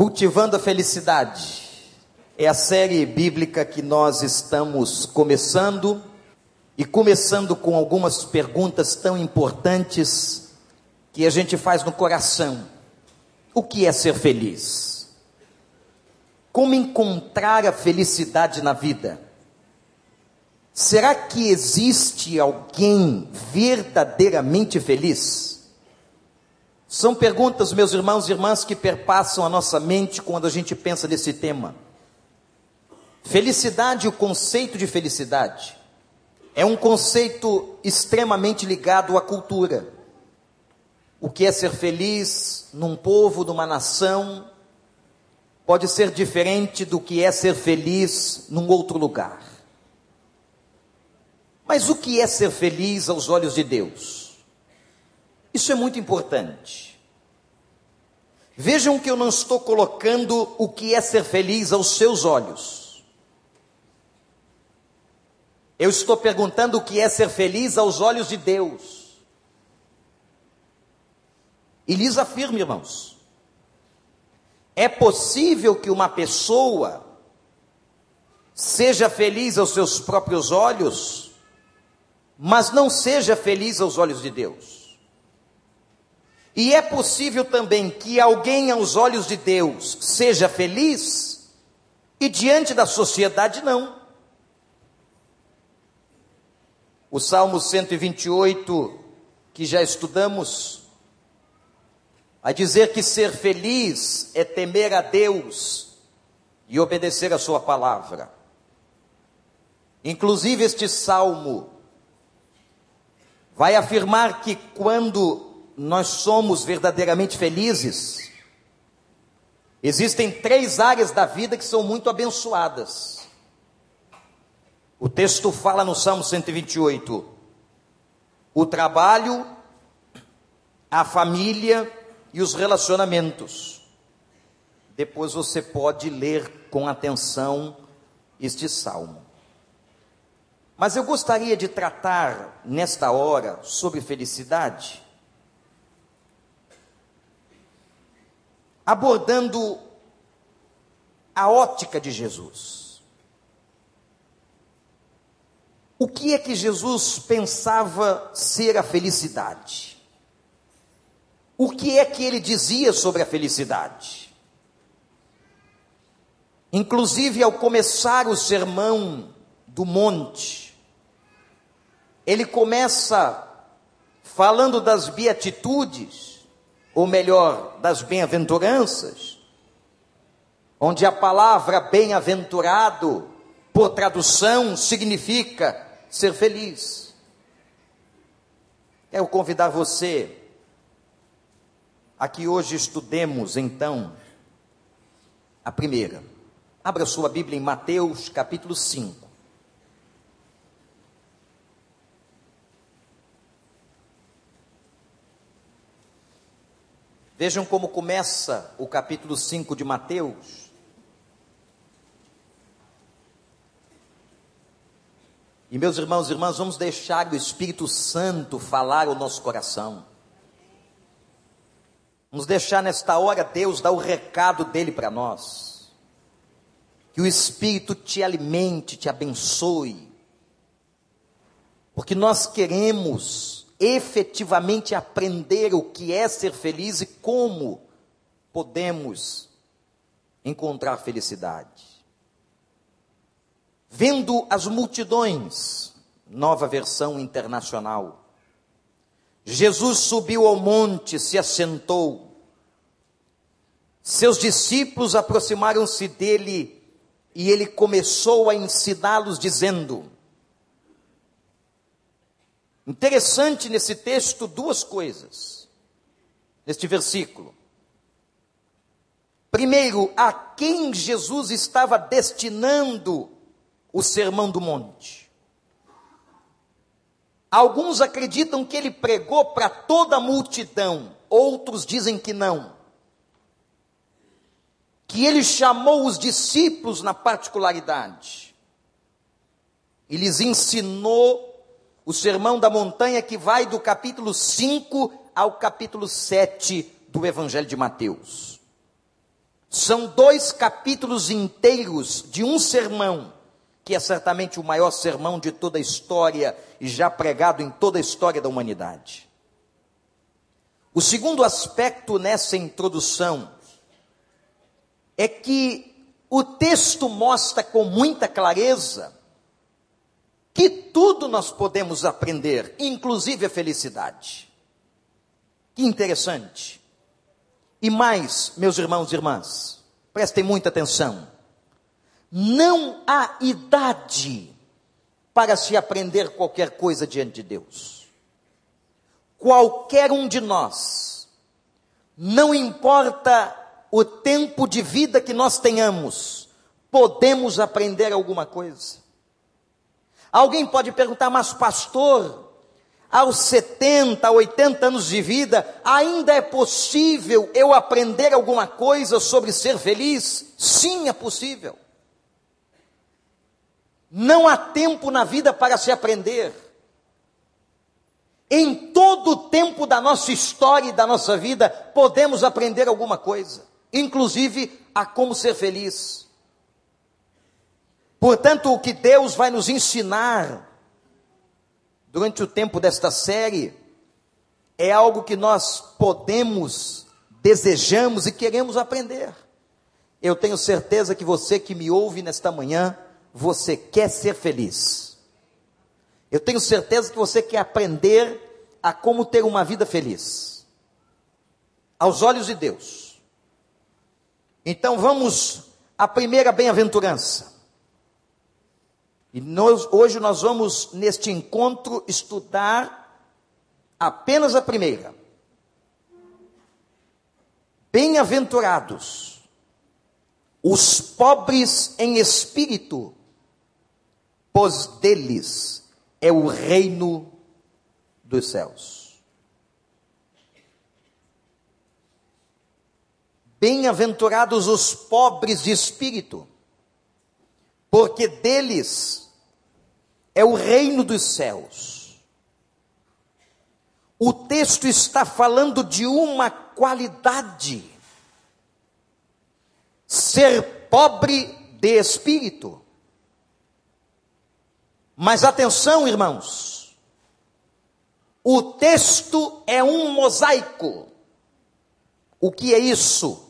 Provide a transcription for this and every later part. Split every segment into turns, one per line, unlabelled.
Cultivando a Felicidade é a série bíblica que nós estamos começando e começando com algumas perguntas tão importantes que a gente faz no coração. O que é ser feliz? Como encontrar a felicidade na vida? Será que existe alguém verdadeiramente feliz? São perguntas, meus irmãos e irmãs, que perpassam a nossa mente quando a gente pensa nesse tema. Felicidade, o conceito de felicidade, é um conceito extremamente ligado à cultura. O que é ser feliz num povo, numa nação, pode ser diferente do que é ser feliz num outro lugar. Mas o que é ser feliz aos olhos de Deus? Isso é muito importante. Vejam que eu não estou colocando o que é ser feliz aos seus olhos. Eu estou perguntando o que é ser feliz aos olhos de Deus. E lhes afirmo, irmãos, é possível que uma pessoa seja feliz aos seus próprios olhos, mas não seja feliz aos olhos de Deus. E é possível também que alguém, aos olhos de Deus, seja feliz e diante da sociedade não. O Salmo 128, que já estudamos, vai dizer que ser feliz é temer a Deus e obedecer a Sua palavra. Inclusive, este salmo vai afirmar que quando nós somos verdadeiramente felizes, existem três áreas da vida que são muito abençoadas. O texto fala no Salmo 128: o trabalho, a família e os relacionamentos. Depois você pode ler com atenção este salmo. Mas eu gostaria de tratar nesta hora sobre felicidade abordando a ótica de Jesus. O que é que Jesus pensava ser a felicidade? O que é que ele dizia sobre a felicidade? Inclusive, ao começar o sermão do monte, ele começa falando das beatitudes, ou melhor, das bem-aventuranças, onde a palavra bem-aventurado, por tradução, significa ser feliz. Quero convidar você a que hoje estudemos, então, a primeira. Abra sua Bíblia em Mateus capítulo 5. Vejam como começa o capítulo 5 de Mateus. E meus irmãos e irmãs, vamos deixar o Espírito Santo falar o nosso coração. Vamos deixar nesta hora Deus dar o recado dele para nós. Que o Espírito te alimente, te abençoe. Porque nós queremos efetivamente aprender o que é ser feliz e como podemos encontrar felicidade. Vendo as multidões, nova versão internacional, Jesus subiu ao monte, se assentou. Seus discípulos aproximaram-se dele e ele começou a ensiná-los, dizendo: Interessante nesse texto duas coisas, neste versículo. Primeiro, a quem Jesus estava destinando o sermão do monte. Alguns acreditam que ele pregou para toda a multidão, outros dizem que não. Que ele chamou os discípulos na particularidade e lhes ensinou o Sermão da Montanha que vai do capítulo 5 ao capítulo 7 do Evangelho de Mateus. São dois capítulos inteiros de um sermão, que é certamente o maior sermão de toda a história e já pregado em toda a história da humanidade. O segundo aspecto nessa introdução é que o texto mostra com muita clareza que tudo nós podemos aprender, inclusive a felicidade. Que interessante. E mais, meus irmãos e irmãs, prestem muita atenção. Não há idade para se aprender qualquer coisa diante de Deus. Qualquer um de nós, não importa o tempo de vida que nós tenhamos, podemos aprender alguma coisa. Alguém pode perguntar, mas pastor, aos 70, 80 anos de vida, ainda é possível eu aprender alguma coisa sobre ser feliz? Sim, é possível. Não há tempo na vida para se aprender. Em todo o tempo da nossa história e da nossa vida, podemos aprender alguma coisa, inclusive a como ser feliz. Portanto, o que Deus vai nos ensinar durante o tempo desta série, é algo que nós podemos, desejamos e queremos aprender. Eu tenho certeza que você que me ouve nesta manhã, você quer ser feliz. Eu tenho certeza que você quer aprender a como ter uma vida feliz. Aos olhos de Deus. Então vamos à primeira bem-aventurança. E nós, hoje nós vamos, neste encontro, estudar apenas a primeira. Bem-aventurados os pobres em espírito, pois deles é o reino dos céus. Bem-aventurados os pobres de espírito, porque deles é o reino dos céus. O texto está falando de uma qualidade: ser pobre de espírito. Mas atenção, irmãos, o texto é um mosaico. O que é isso?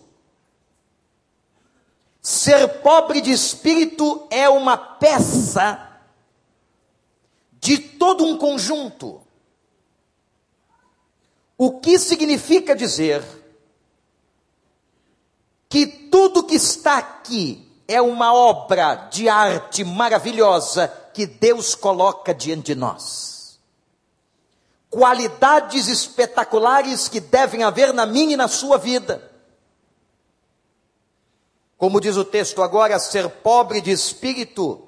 Ser pobre de espírito é uma peça de todo um conjunto. O que significa dizer que tudo que está aqui é uma obra de arte maravilhosa que Deus coloca diante de nós. Qualidades espetaculares que devem haver na minha e na sua vida como diz o texto agora, ser pobre de espírito,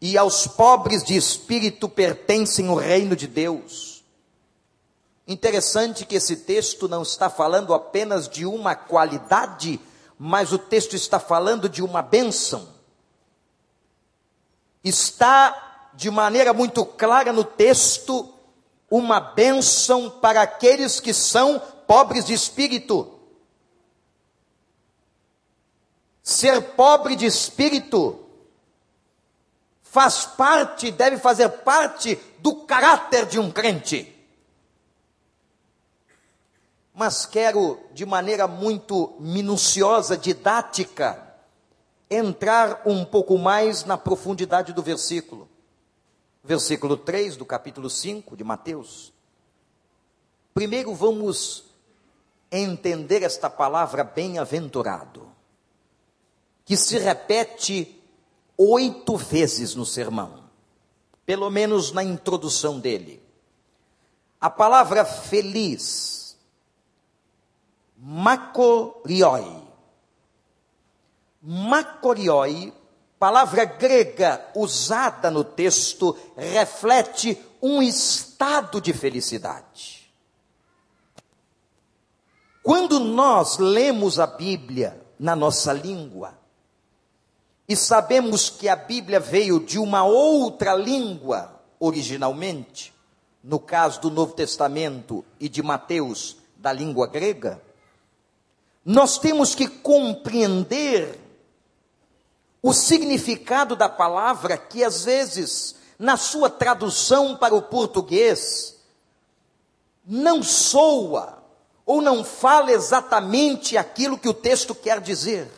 e aos pobres de espírito pertencem o reino de Deus. Interessante que esse texto não está falando apenas de uma qualidade, mas o texto está falando de uma bênção. Está de maneira muito clara no texto uma bênção para aqueles que são pobres de espírito. Ser pobre de espírito faz parte, deve fazer parte do caráter de um crente. Mas quero, de maneira muito minuciosa, didática, entrar um pouco mais na profundidade do versículo. Versículo 3 do capítulo 5 de Mateus. Primeiro vamos entender esta palavra bem-aventurado que se repete oito vezes no sermão, pelo menos na introdução dele. A palavra feliz, makorioi. Makorioi, palavra grega usada no texto, reflete um estado de felicidade. Quando nós lemos a Bíblia na nossa língua, e sabemos que a Bíblia veio de uma outra língua originalmente, no caso do Novo Testamento e de Mateus, da língua grega. nós temos que compreender o significado da palavra que às vezes, na sua tradução para o português, não soa ou não fala exatamente aquilo que o texto quer dizer.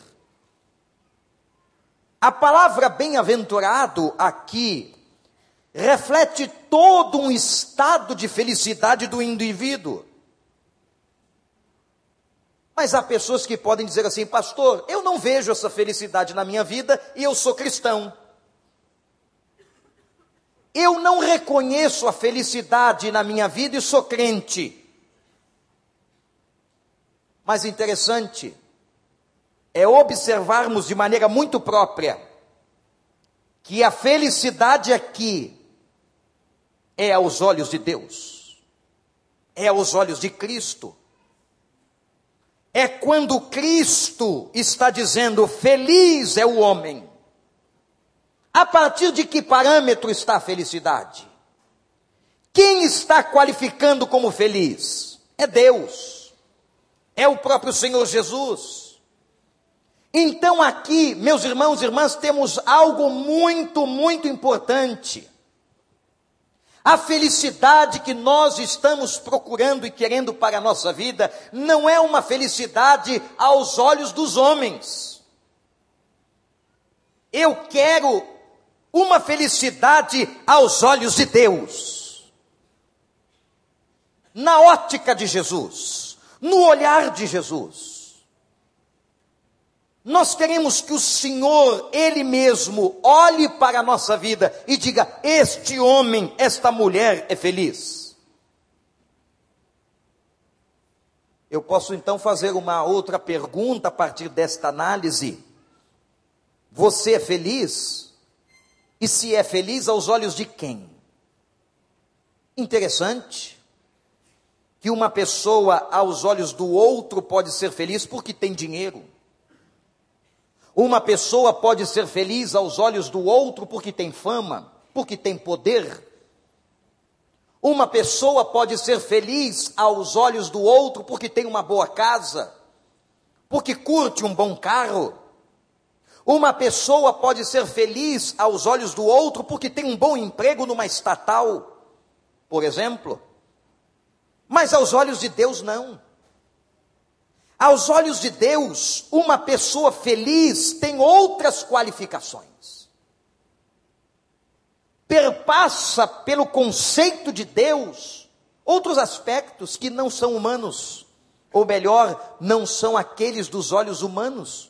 A palavra bem-aventurado aqui reflete todo um estado de felicidade do indivíduo. Mas há pessoas que podem dizer assim, pastor, eu não vejo essa felicidade na minha vida e eu sou cristão. Eu não reconheço a felicidade na minha vida e sou crente. Mas interessante é observarmos de maneira muito própria que a felicidade aqui é aos olhos de Deus, é aos olhos de Cristo. É quando Cristo está dizendo: feliz é o homem. A partir de que parâmetro está a felicidade? Quem está qualificando como feliz? É Deus é o próprio Senhor Jesus. Então, aqui, meus irmãos e irmãs, temos algo muito, muito importante. A felicidade que nós estamos procurando e querendo para a nossa vida não é uma felicidade aos olhos dos homens. Eu quero uma felicidade aos olhos de Deus. Na ótica de Jesus no olhar de Jesus. Nós queremos que o Senhor, Ele mesmo, olhe para a nossa vida e diga: Este homem, esta mulher é feliz. Eu posso então fazer uma outra pergunta a partir desta análise. Você é feliz? E se é feliz aos olhos de quem? Interessante que uma pessoa, aos olhos do outro, pode ser feliz porque tem dinheiro. Uma pessoa pode ser feliz aos olhos do outro porque tem fama, porque tem poder. Uma pessoa pode ser feliz aos olhos do outro porque tem uma boa casa, porque curte um bom carro. Uma pessoa pode ser feliz aos olhos do outro porque tem um bom emprego numa estatal, por exemplo. Mas aos olhos de Deus, não. Aos olhos de Deus, uma pessoa feliz tem outras qualificações. Perpassa pelo conceito de Deus outros aspectos que não são humanos, ou melhor, não são aqueles dos olhos humanos,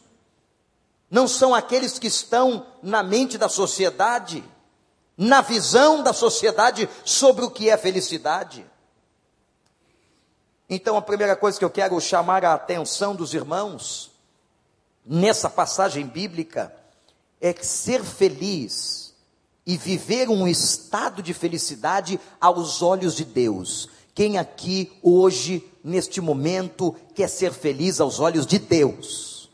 não são aqueles que estão na mente da sociedade, na visão da sociedade sobre o que é felicidade. Então, a primeira coisa que eu quero chamar a atenção dos irmãos, nessa passagem bíblica, é que ser feliz e viver um estado de felicidade aos olhos de Deus. Quem aqui, hoje, neste momento, quer ser feliz aos olhos de Deus?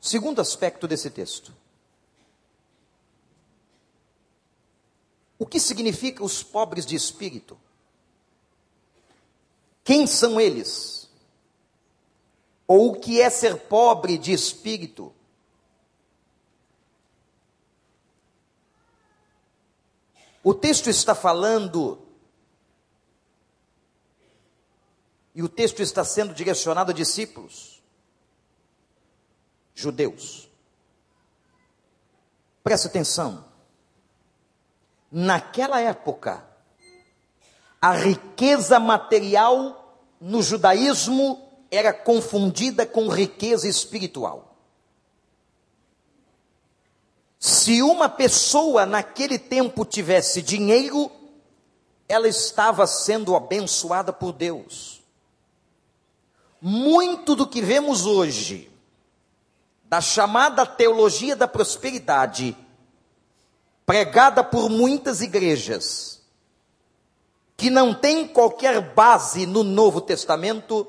Segundo aspecto desse texto. O que significa os pobres de espírito? Quem são eles? Ou o que é ser pobre de espírito? O texto está falando, e o texto está sendo direcionado a discípulos, judeus. Presta atenção naquela época, a riqueza material no judaísmo era confundida com riqueza espiritual. Se uma pessoa naquele tempo tivesse dinheiro, ela estava sendo abençoada por Deus. Muito do que vemos hoje, da chamada teologia da prosperidade, pregada por muitas igrejas, que não tem qualquer base no Novo Testamento,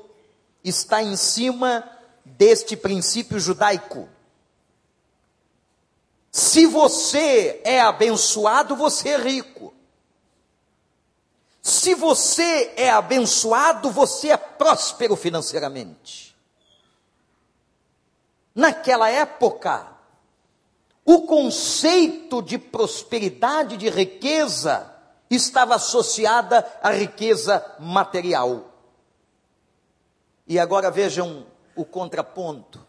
está em cima deste princípio judaico. Se você é abençoado, você é rico. Se você é abençoado, você é próspero financeiramente. Naquela época, o conceito de prosperidade, de riqueza, estava associada à riqueza material. E agora vejam o contraponto.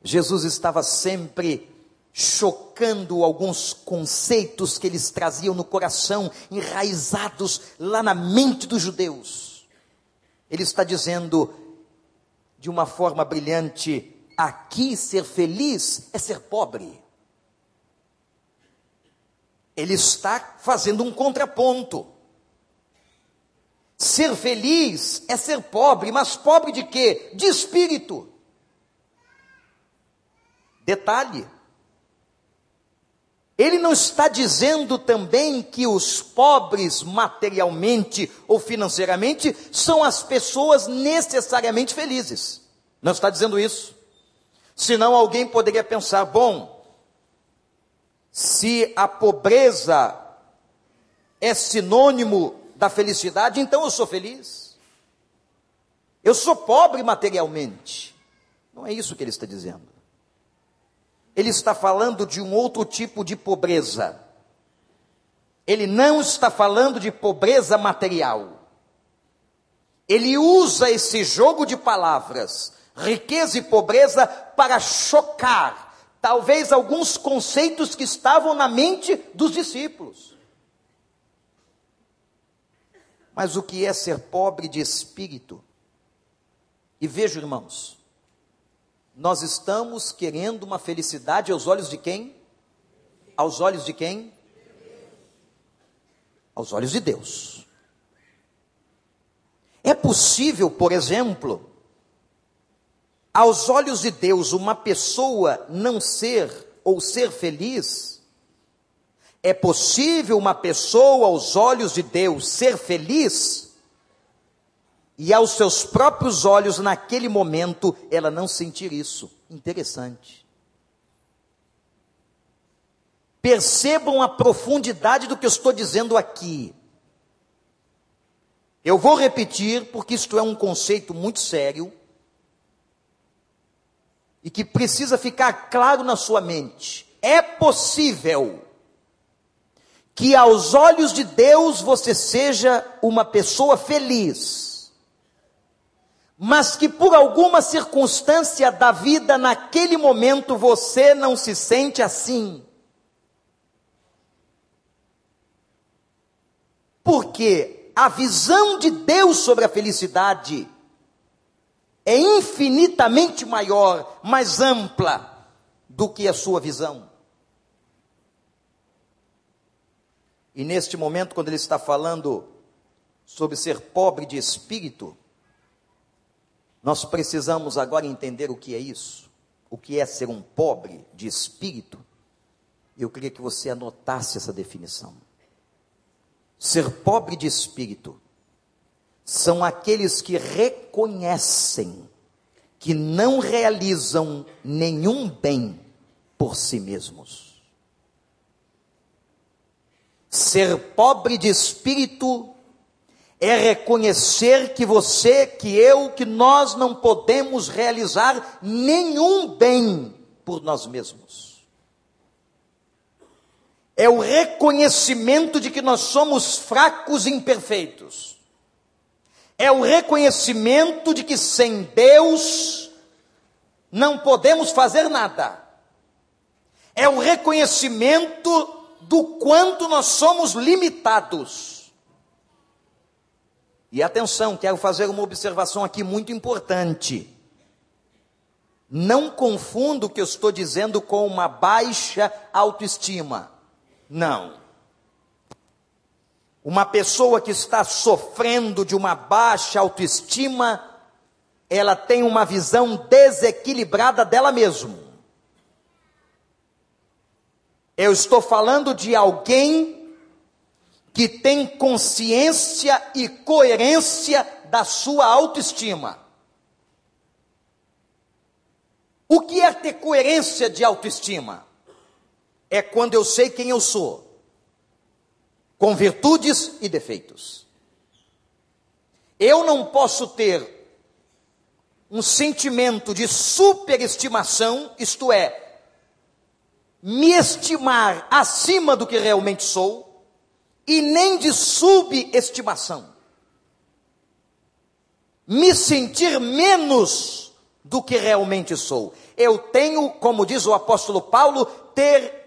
Jesus estava sempre chocando alguns conceitos que eles traziam no coração, enraizados lá na mente dos judeus. Ele está dizendo de uma forma brilhante: aqui ser feliz é ser pobre. Ele está fazendo um contraponto. Ser feliz é ser pobre, mas pobre de quê? De espírito. Detalhe. Ele não está dizendo também que os pobres materialmente ou financeiramente são as pessoas necessariamente felizes. Não está dizendo isso. Senão alguém poderia pensar: bom, se a pobreza é sinônimo da felicidade, então eu sou feliz. Eu sou pobre materialmente. Não é isso que ele está dizendo. Ele está falando de um outro tipo de pobreza. Ele não está falando de pobreza material. Ele usa esse jogo de palavras, riqueza e pobreza, para chocar talvez alguns conceitos que estavam na mente dos discípulos. Mas o que é ser pobre de espírito? E vejo, irmãos, nós estamos querendo uma felicidade aos olhos de quem? Aos olhos de quem? Aos olhos de Deus. É possível, por exemplo, aos olhos de Deus, uma pessoa não ser ou ser feliz? É possível uma pessoa, aos olhos de Deus, ser feliz? E aos seus próprios olhos, naquele momento, ela não sentir isso. Interessante. Percebam a profundidade do que eu estou dizendo aqui. Eu vou repetir, porque isto é um conceito muito sério e que precisa ficar claro na sua mente. É possível que aos olhos de Deus você seja uma pessoa feliz, mas que por alguma circunstância da vida naquele momento você não se sente assim. Porque a visão de Deus sobre a felicidade é infinitamente maior, mais ampla do que a sua visão. E neste momento, quando ele está falando sobre ser pobre de espírito, nós precisamos agora entender o que é isso, o que é ser um pobre de espírito. Eu queria que você anotasse essa definição. Ser pobre de espírito são aqueles que reconhecem que não realizam nenhum bem por si mesmos. Ser pobre de espírito é reconhecer que você, que eu, que nós não podemos realizar nenhum bem por nós mesmos. É o reconhecimento de que nós somos fracos e imperfeitos é o reconhecimento de que sem Deus não podemos fazer nada. É o reconhecimento do quanto nós somos limitados. E atenção, quero fazer uma observação aqui muito importante. Não confunda o que eu estou dizendo com uma baixa autoestima. Não. Uma pessoa que está sofrendo de uma baixa autoestima, ela tem uma visão desequilibrada dela mesma. Eu estou falando de alguém que tem consciência e coerência da sua autoestima. O que é ter coerência de autoestima? É quando eu sei quem eu sou com virtudes e defeitos. Eu não posso ter um sentimento de superestimação, isto é, me estimar acima do que realmente sou, e nem de subestimação. Me sentir menos do que realmente sou. Eu tenho, como diz o apóstolo Paulo, ter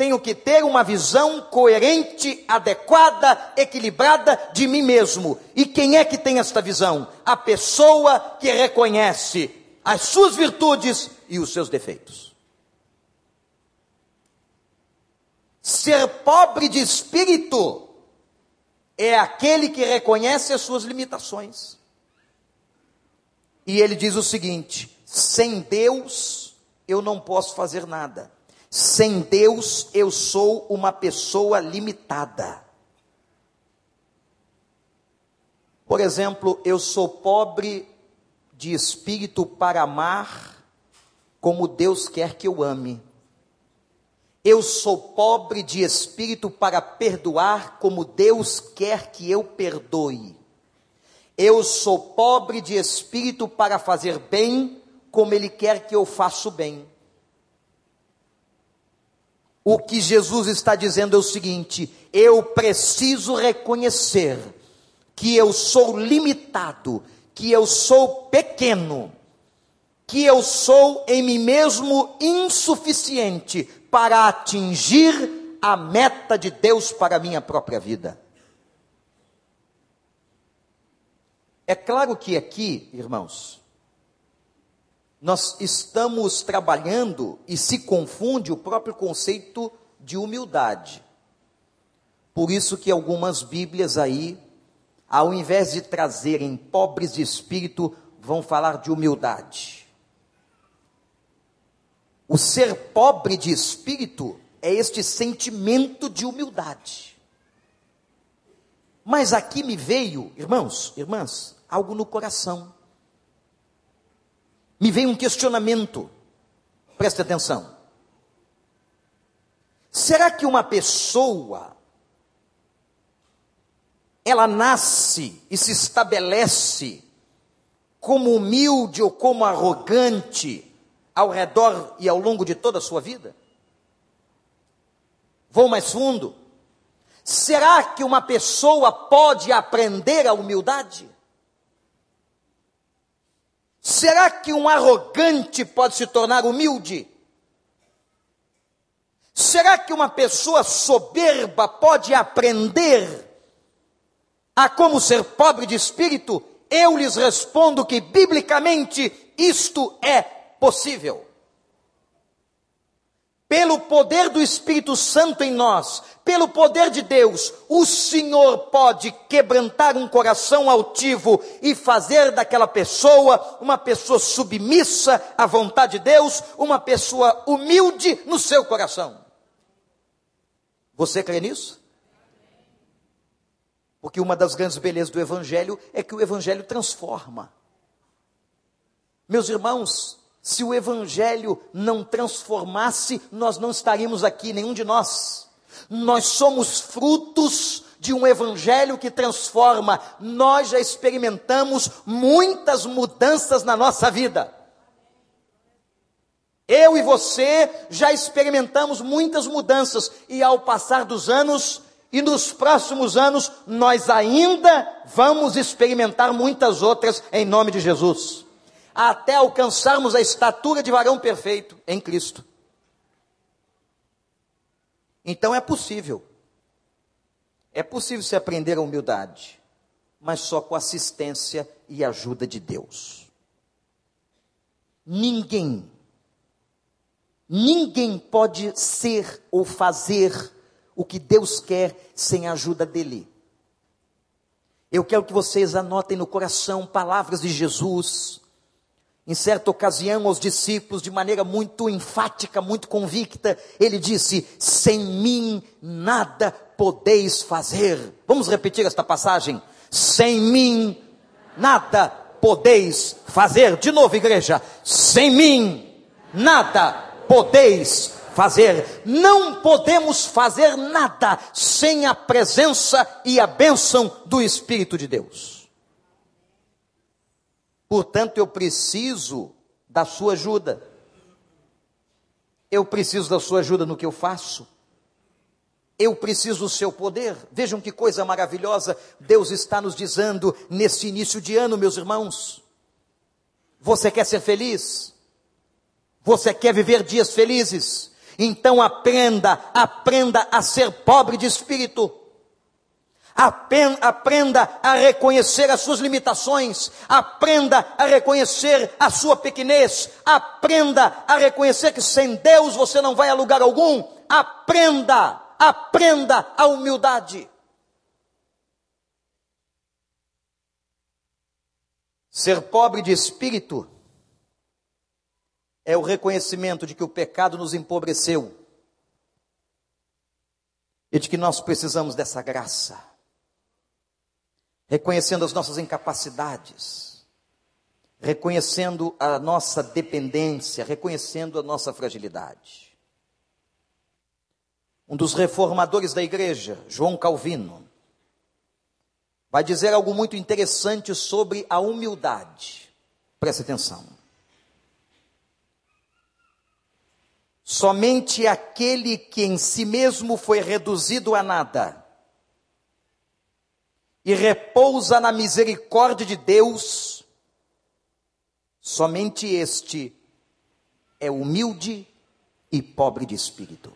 tenho que ter uma visão coerente, adequada, equilibrada de mim mesmo. E quem é que tem esta visão? A pessoa que reconhece as suas virtudes e os seus defeitos. Ser pobre de espírito é aquele que reconhece as suas limitações. E ele diz o seguinte: sem Deus eu não posso fazer nada. Sem Deus, eu sou uma pessoa limitada. Por exemplo, eu sou pobre de espírito para amar como Deus quer que eu ame. Eu sou pobre de espírito para perdoar como Deus quer que eu perdoe. Eu sou pobre de espírito para fazer bem como Ele quer que eu faça bem. O que Jesus está dizendo é o seguinte: eu preciso reconhecer que eu sou limitado, que eu sou pequeno, que eu sou em mim mesmo insuficiente para atingir a meta de Deus para a minha própria vida. É claro que aqui, irmãos, nós estamos trabalhando e se confunde o próprio conceito de humildade. Por isso que algumas Bíblias aí, ao invés de trazerem pobres de espírito, vão falar de humildade. O ser pobre de espírito é este sentimento de humildade. Mas aqui me veio, irmãos, irmãs, algo no coração me vem um questionamento. Preste atenção. Será que uma pessoa ela nasce e se estabelece como humilde ou como arrogante ao redor e ao longo de toda a sua vida? Vou mais fundo. Será que uma pessoa pode aprender a humildade? Será que um arrogante pode se tornar humilde? Será que uma pessoa soberba pode aprender a como ser pobre de espírito? Eu lhes respondo que, biblicamente, isto é possível pelo poder do Espírito Santo em nós, pelo poder de Deus, o Senhor pode quebrantar um coração altivo e fazer daquela pessoa uma pessoa submissa à vontade de Deus, uma pessoa humilde no seu coração. Você crê nisso? Porque uma das grandes belezas do Evangelho é que o Evangelho transforma. Meus irmãos, se o Evangelho não transformasse, nós não estaríamos aqui, nenhum de nós. Nós somos frutos de um Evangelho que transforma. Nós já experimentamos muitas mudanças na nossa vida. Eu e você já experimentamos muitas mudanças, e ao passar dos anos, e nos próximos anos, nós ainda vamos experimentar muitas outras, em nome de Jesus até alcançarmos a estatura de varão perfeito em Cristo. Então é possível. É possível se aprender a humildade, mas só com assistência e ajuda de Deus. Ninguém, ninguém pode ser ou fazer o que Deus quer sem a ajuda dele. Eu quero que vocês anotem no coração palavras de Jesus em certa ocasião, aos discípulos, de maneira muito enfática, muito convicta, ele disse: Sem mim nada podeis fazer. Vamos repetir esta passagem? Sem mim nada podeis fazer. De novo, igreja: Sem mim nada podeis fazer. Não podemos fazer nada sem a presença e a bênção do Espírito de Deus. Portanto, eu preciso da sua ajuda. Eu preciso da sua ajuda no que eu faço. Eu preciso do seu poder. Vejam que coisa maravilhosa Deus está nos dizendo nesse início de ano, meus irmãos. Você quer ser feliz? Você quer viver dias felizes? Então aprenda, aprenda a ser pobre de espírito. Aprenda a reconhecer as suas limitações, aprenda a reconhecer a sua pequenez, aprenda a reconhecer que sem Deus você não vai a lugar algum. Aprenda, aprenda a humildade. Ser pobre de espírito é o reconhecimento de que o pecado nos empobreceu e de que nós precisamos dessa graça, reconhecendo as nossas incapacidades, reconhecendo a nossa dependência, reconhecendo a nossa fragilidade. Um dos reformadores da igreja, João Calvino, vai dizer algo muito interessante sobre a humildade. Preste atenção. Somente aquele que em si mesmo foi reduzido a nada e repousa na misericórdia de Deus, somente este é humilde e pobre de espírito.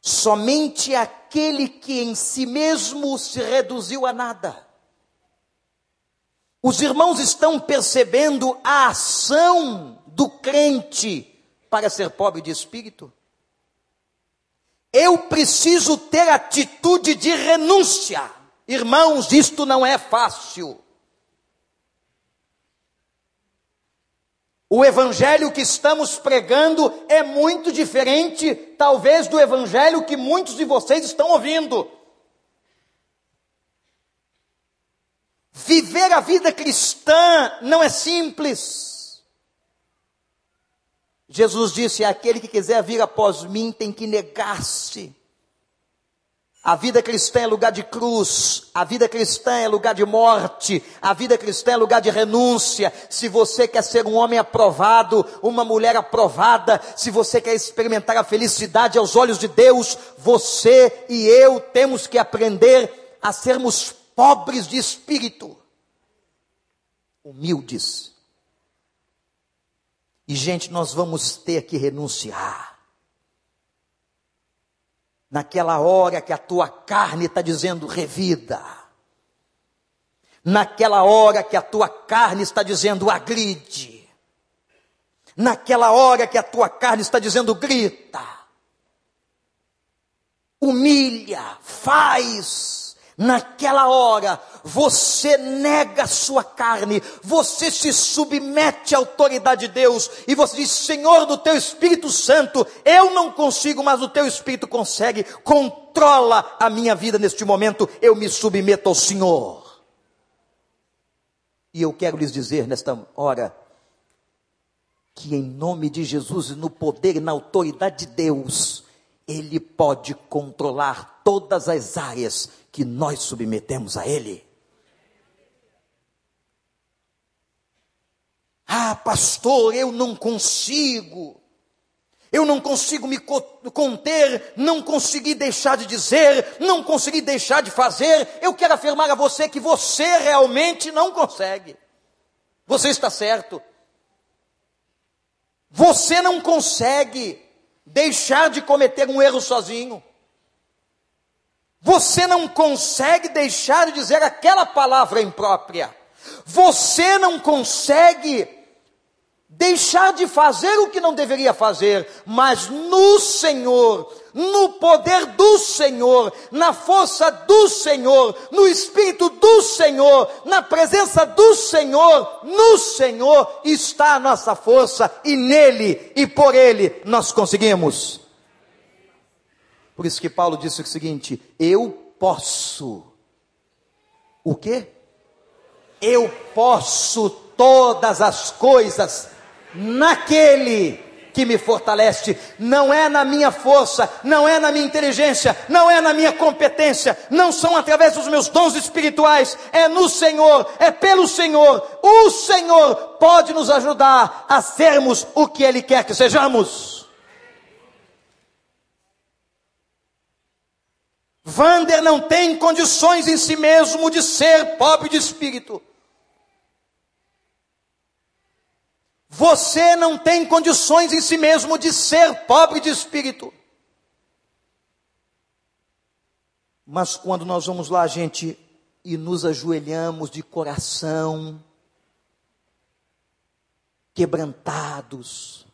Somente aquele que em si mesmo se reduziu a nada. Os irmãos estão percebendo a ação do crente para ser pobre de espírito? Eu preciso ter atitude de renúncia. Irmãos, isto não é fácil. O evangelho que estamos pregando é muito diferente, talvez, do evangelho que muitos de vocês estão ouvindo. Viver a vida cristã não é simples. Jesus disse: aquele que quiser vir após mim tem que negar-se a vida cristã é lugar de cruz, a vida cristã é lugar de morte, a vida cristã é lugar de renúncia. Se você quer ser um homem aprovado, uma mulher aprovada, se você quer experimentar a felicidade aos olhos de Deus, você e eu temos que aprender a sermos pobres de espírito, humildes. E, gente, nós vamos ter que renunciar. Naquela hora que a tua carne está dizendo revida, naquela hora que a tua carne está dizendo agride, naquela hora que a tua carne está dizendo grita, humilha, faz, Naquela hora, você nega a sua carne, você se submete à autoridade de Deus e você diz: Senhor do teu Espírito Santo, eu não consigo, mas o teu Espírito consegue, controla a minha vida neste momento, eu me submeto ao Senhor. E eu quero lhes dizer nesta hora, que em nome de Jesus e no poder e na autoridade de Deus, Ele pode controlar todas as áreas que nós submetemos a Ele. Ah, pastor, eu não consigo. Eu não consigo me conter, não consegui deixar de dizer, não consegui deixar de fazer. Eu quero afirmar a você que você realmente não consegue. Você está certo. Você não consegue deixar de cometer um erro sozinho. Você não consegue deixar de dizer aquela palavra imprópria. Você não consegue deixar de fazer o que não deveria fazer, mas no Senhor, no poder do Senhor, na força do Senhor, no Espírito do Senhor, na presença do Senhor, no Senhor está a nossa força e nele e por ele nós conseguimos. Por isso que Paulo disse o seguinte: eu posso. O quê? Eu posso todas as coisas naquele que me fortalece. Não é na minha força, não é na minha inteligência, não é na minha competência, não são através dos meus dons espirituais, é no Senhor, é pelo Senhor. O Senhor pode nos ajudar a sermos o que Ele quer que sejamos. Vander não tem condições em si mesmo de ser pobre de espírito. Você não tem condições em si mesmo de ser pobre de espírito. Mas quando nós vamos lá, gente, e nos ajoelhamos de coração, quebrantados,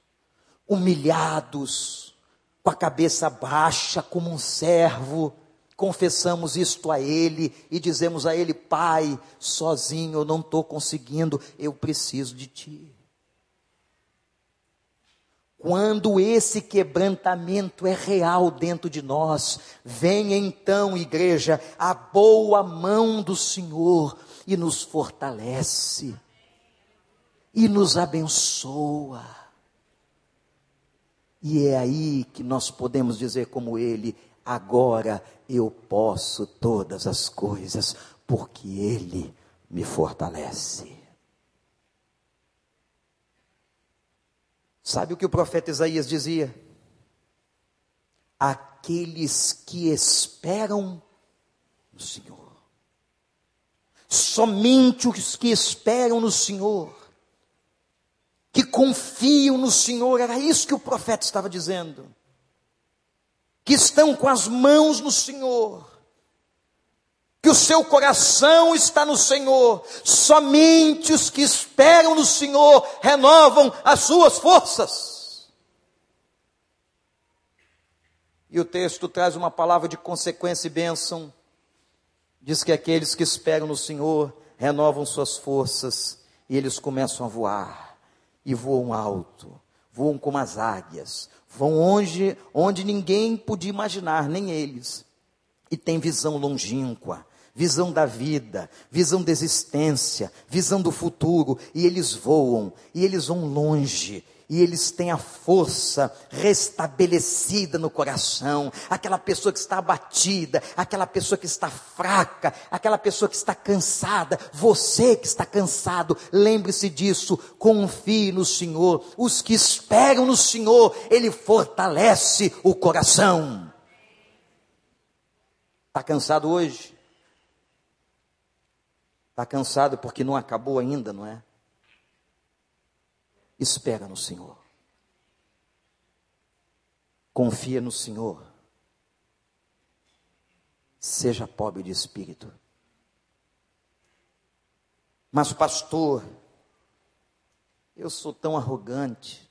humilhados, com a cabeça baixa como um servo, confessamos isto a Ele e dizemos a Ele: Pai, sozinho eu não estou conseguindo, eu preciso de Ti. Quando esse quebrantamento é real dentro de nós, vem então, igreja, a boa mão do Senhor e nos fortalece, e nos abençoa. E é aí que nós podemos dizer, como ele: agora eu posso todas as coisas, porque Ele me fortalece. Sabe o que o profeta Isaías dizia? Aqueles que esperam no Senhor. Somente os que esperam no Senhor, que confiam no Senhor, era isso que o profeta estava dizendo. Que estão com as mãos no Senhor, que o seu coração está no Senhor. Somente os que esperam no Senhor renovam as suas forças. E o texto traz uma palavra de consequência e bênção. Diz que aqueles que esperam no Senhor renovam suas forças e eles começam a voar e voam alto, voam como as águias, vão onde, onde ninguém podia imaginar, nem eles. E tem visão longínqua, visão da vida, visão da existência, visão do futuro, e eles voam, e eles vão longe, e eles têm a força restabelecida no coração, aquela pessoa que está abatida, aquela pessoa que está fraca, aquela pessoa que está cansada, você que está cansado, lembre-se disso, confie no Senhor, os que esperam no Senhor, Ele fortalece o coração. Está cansado hoje? Está cansado porque não acabou ainda, não é? Espera no Senhor. Confia no Senhor. Seja pobre de espírito. Mas, pastor, eu sou tão arrogante.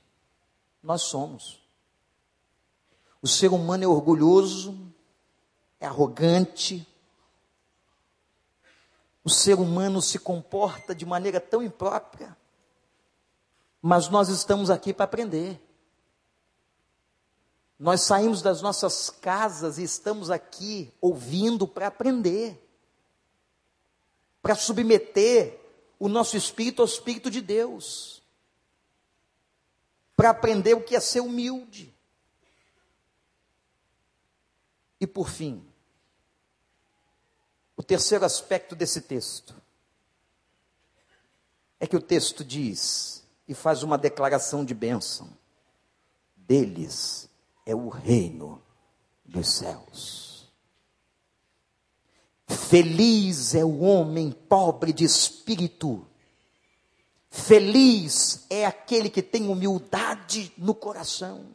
Nós somos. O ser humano é orgulhoso, é arrogante, o ser humano se comporta de maneira tão imprópria. Mas nós estamos aqui para aprender. Nós saímos das nossas casas e estamos aqui ouvindo para aprender. Para submeter o nosso espírito ao espírito de Deus. Para aprender o que é ser humilde. E por fim, o terceiro aspecto desse texto é que o texto diz e faz uma declaração de bênção: deles é o reino dos céus. Feliz é o homem pobre de espírito. Feliz é aquele que tem humildade no coração.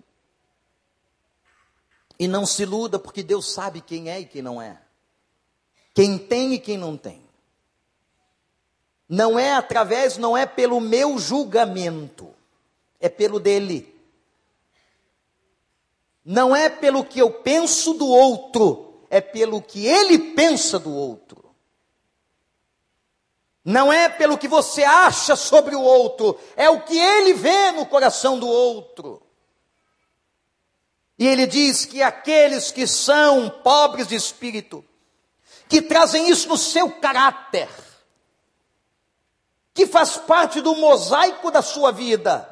E não se iluda, porque Deus sabe quem é e quem não é quem tem e quem não tem. Não é através, não é pelo meu julgamento, é pelo dele. Não é pelo que eu penso do outro, é pelo que ele pensa do outro. Não é pelo que você acha sobre o outro, é o que ele vê no coração do outro. E ele diz que aqueles que são pobres de espírito, que trazem isso no seu caráter, que faz parte do mosaico da sua vida.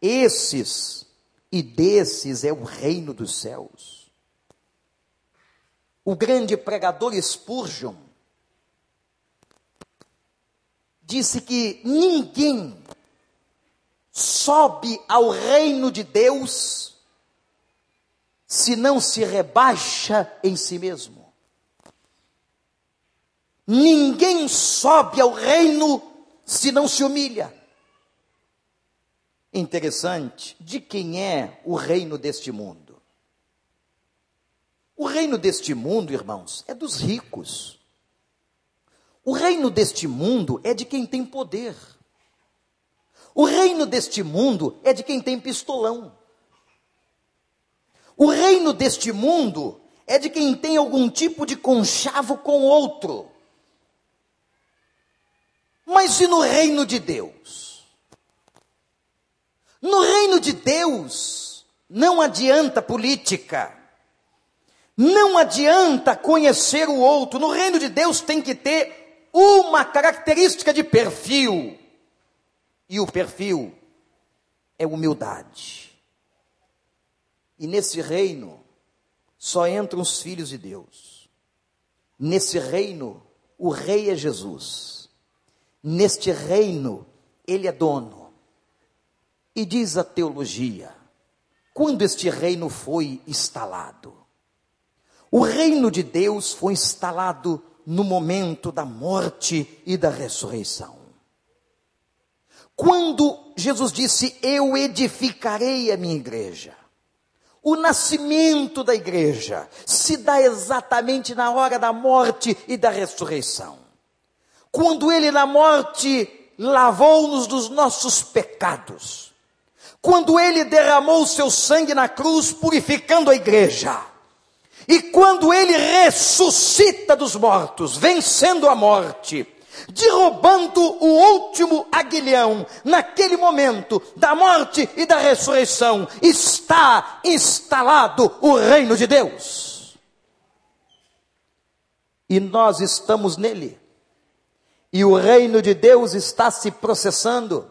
Esses e desses é o reino dos céus. O grande pregador Spurgeon disse que ninguém sobe ao reino de Deus se não se rebaixa em si mesmo. Ninguém sobe ao reino se não se humilha. Interessante, de quem é o reino deste mundo? O reino deste mundo, irmãos, é dos ricos. O reino deste mundo é de quem tem poder. O reino deste mundo é de quem tem pistolão. O reino deste mundo é de quem tem algum tipo de conchavo com outro. Mas e no reino de Deus? No reino de Deus, não adianta política, não adianta conhecer o outro. No reino de Deus tem que ter uma característica de perfil. E o perfil é humildade. E nesse reino só entram os filhos de Deus. Nesse reino, o rei é Jesus. Neste reino, ele é dono. E diz a teologia: quando este reino foi instalado? O reino de Deus foi instalado no momento da morte e da ressurreição. Quando Jesus disse: Eu edificarei a minha igreja. O nascimento da igreja se dá exatamente na hora da morte e da ressurreição. Quando ele na morte lavou-nos dos nossos pecados. Quando ele derramou o seu sangue na cruz, purificando a igreja. E quando ele ressuscita dos mortos, vencendo a morte, derrubando o último aguilhão, naquele momento da morte e da ressurreição, está instalado o reino de Deus. E nós estamos nele. E o reino de Deus está se processando.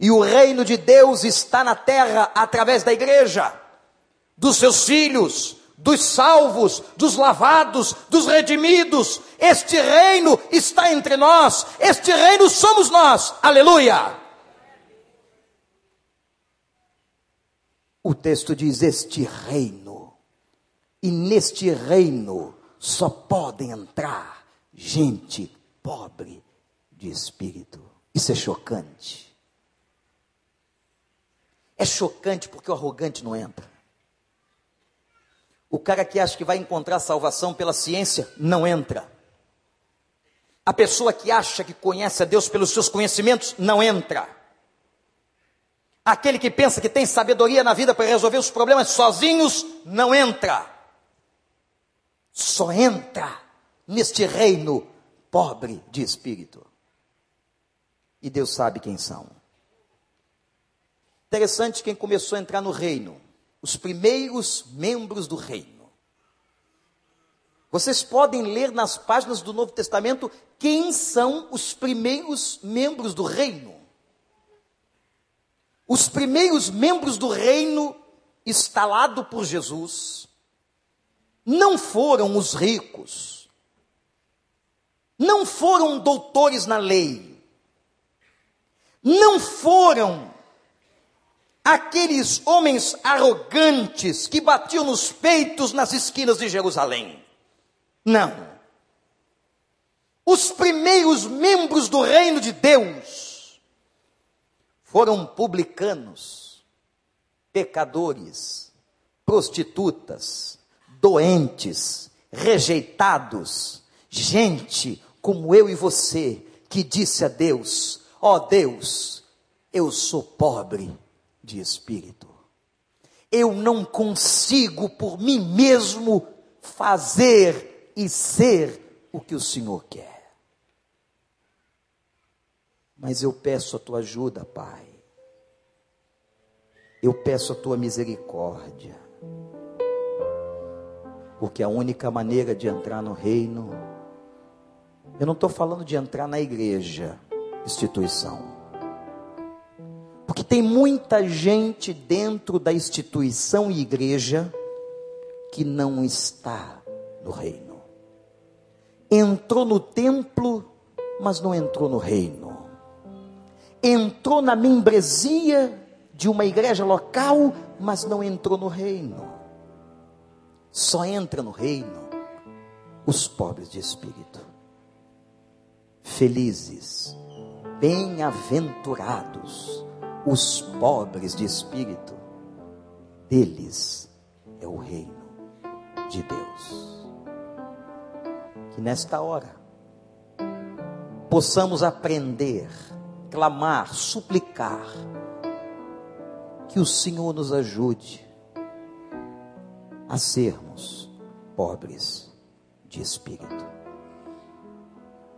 E o reino de Deus está na terra através da igreja, dos seus filhos, dos salvos, dos lavados, dos redimidos. Este reino está entre nós, este reino somos nós. Aleluia! O texto diz: Este reino, e neste reino só podem entrar gente pobre de espírito. Isso é chocante. É chocante porque o arrogante não entra. O cara que acha que vai encontrar salvação pela ciência não entra. A pessoa que acha que conhece a Deus pelos seus conhecimentos não entra. Aquele que pensa que tem sabedoria na vida para resolver os problemas sozinhos não entra. Só entra neste reino pobre de espírito. E Deus sabe quem são. Interessante quem começou a entrar no reino os primeiros membros do reino. Vocês podem ler nas páginas do Novo Testamento quem são os primeiros membros do reino. Os primeiros membros do reino instalado por Jesus não foram os ricos, não foram doutores na lei, não foram aqueles homens arrogantes que batiam nos peitos nas esquinas de Jerusalém. Não. Os primeiros membros do reino de Deus foram publicanos, pecadores, prostitutas, doentes, rejeitados, gente como eu e você que disse a Deus: Ó oh Deus, eu sou pobre de espírito. Eu não consigo por mim mesmo fazer e ser o que o Senhor quer. Mas eu peço a tua ajuda, Pai. Eu peço a tua misericórdia. Porque a única maneira de entrar no reino, eu não estou falando de entrar na igreja, instituição tem muita gente dentro da instituição e igreja que não está no reino. Entrou no templo, mas não entrou no reino. Entrou na membresia de uma igreja local, mas não entrou no reino. Só entra no reino os pobres de espírito. Felizes, bem-aventurados os pobres de espírito, deles é o reino de Deus. Que nesta hora possamos aprender, clamar, suplicar, que o Senhor nos ajude a sermos pobres de espírito.